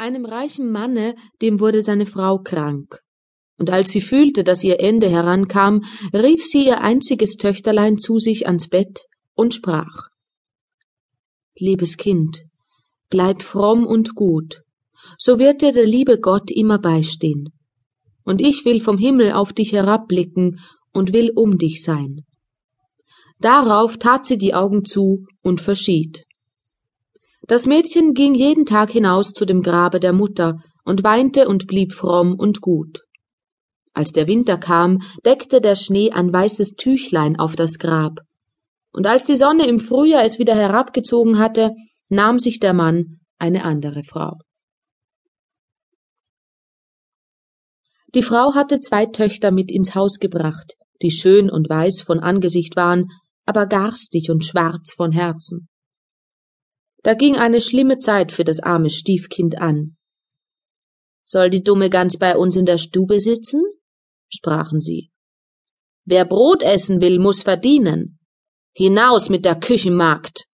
Einem reichen Manne, dem wurde seine Frau krank. Und als sie fühlte, dass ihr Ende herankam, rief sie ihr einziges Töchterlein zu sich ans Bett und sprach Liebes Kind, bleib fromm und gut, so wird dir der liebe Gott immer beistehen. Und ich will vom Himmel auf dich herabblicken und will um dich sein. Darauf tat sie die Augen zu und verschied. Das Mädchen ging jeden Tag hinaus zu dem Grabe der Mutter und weinte und blieb fromm und gut. Als der Winter kam, deckte der Schnee ein weißes Tüchlein auf das Grab. Und als die Sonne im Frühjahr es wieder herabgezogen hatte, nahm sich der Mann eine andere Frau. Die Frau hatte zwei Töchter mit ins Haus gebracht, die schön und weiß von Angesicht waren, aber garstig und schwarz von Herzen. Da ging eine schlimme Zeit für das arme Stiefkind an. Soll die dumme Gans bei uns in der Stube sitzen? sprachen sie. Wer Brot essen will, muss verdienen. Hinaus mit der Küchenmagd.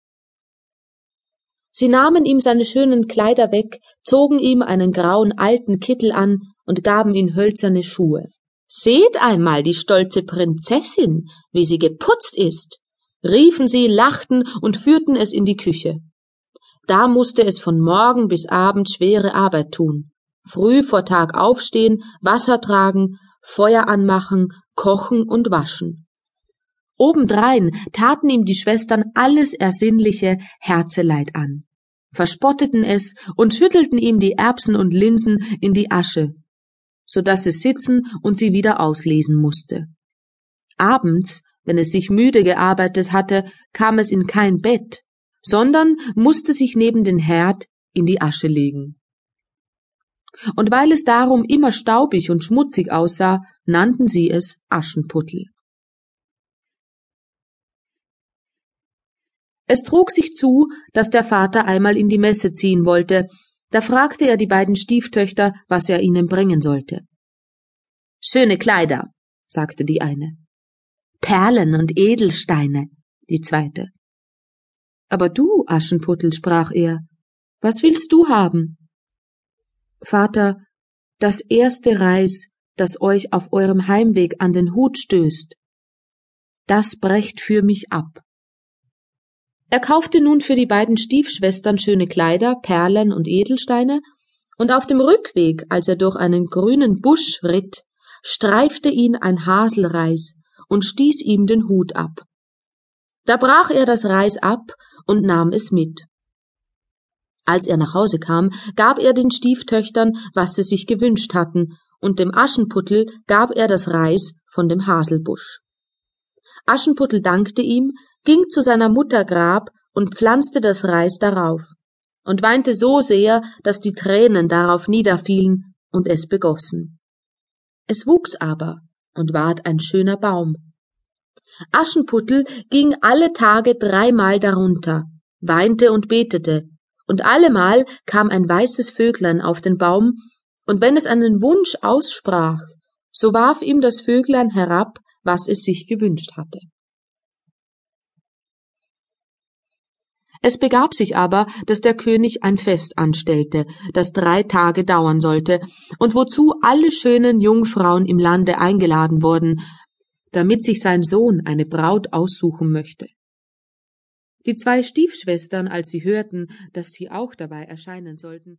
Sie nahmen ihm seine schönen Kleider weg, zogen ihm einen grauen alten Kittel an und gaben ihm hölzerne Schuhe. Seht einmal die stolze Prinzessin, wie sie geputzt ist, riefen sie, lachten und führten es in die Küche. Da musste es von Morgen bis Abend schwere Arbeit tun. Früh vor Tag aufstehen, Wasser tragen, Feuer anmachen, kochen und waschen. Obendrein taten ihm die Schwestern alles ersinnliche Herzeleid an, verspotteten es und schüttelten ihm die Erbsen und Linsen in die Asche, so dass es sitzen und sie wieder auslesen musste. Abends, wenn es sich müde gearbeitet hatte, kam es in kein Bett, sondern musste sich neben den Herd in die Asche legen. Und weil es darum immer staubig und schmutzig aussah, nannten sie es Aschenputtel. Es trug sich zu, dass der Vater einmal in die Messe ziehen wollte, da fragte er die beiden Stieftöchter, was er ihnen bringen sollte. Schöne Kleider, sagte die eine. Perlen und Edelsteine, die zweite. Aber du, Aschenputtel, sprach er, was willst du haben? Vater, das erste Reis, das euch auf eurem Heimweg an den Hut stößt, das brecht für mich ab. Er kaufte nun für die beiden Stiefschwestern schöne Kleider, Perlen und Edelsteine, und auf dem Rückweg, als er durch einen grünen Busch ritt, streifte ihn ein Haselreis und stieß ihm den Hut ab. Da brach er das Reis ab und nahm es mit. Als er nach Hause kam, gab er den Stieftöchtern, was sie sich gewünscht hatten, und dem Aschenputtel gab er das Reis von dem Haselbusch. Aschenputtel dankte ihm, ging zu seiner Mutter Grab und pflanzte das Reis darauf und weinte so sehr, dass die Tränen darauf niederfielen und es begossen. Es wuchs aber und ward ein schöner Baum. Aschenputtel ging alle Tage dreimal darunter, weinte und betete, und allemal kam ein weißes Vöglein auf den Baum, und wenn es einen Wunsch aussprach, so warf ihm das Vöglein herab, was es sich gewünscht hatte. Es begab sich aber, dass der König ein Fest anstellte, das drei Tage dauern sollte, und wozu alle schönen Jungfrauen im Lande eingeladen wurden, damit sich sein Sohn eine Braut aussuchen möchte. Die zwei Stiefschwestern, als sie hörten, dass sie auch dabei erscheinen sollten,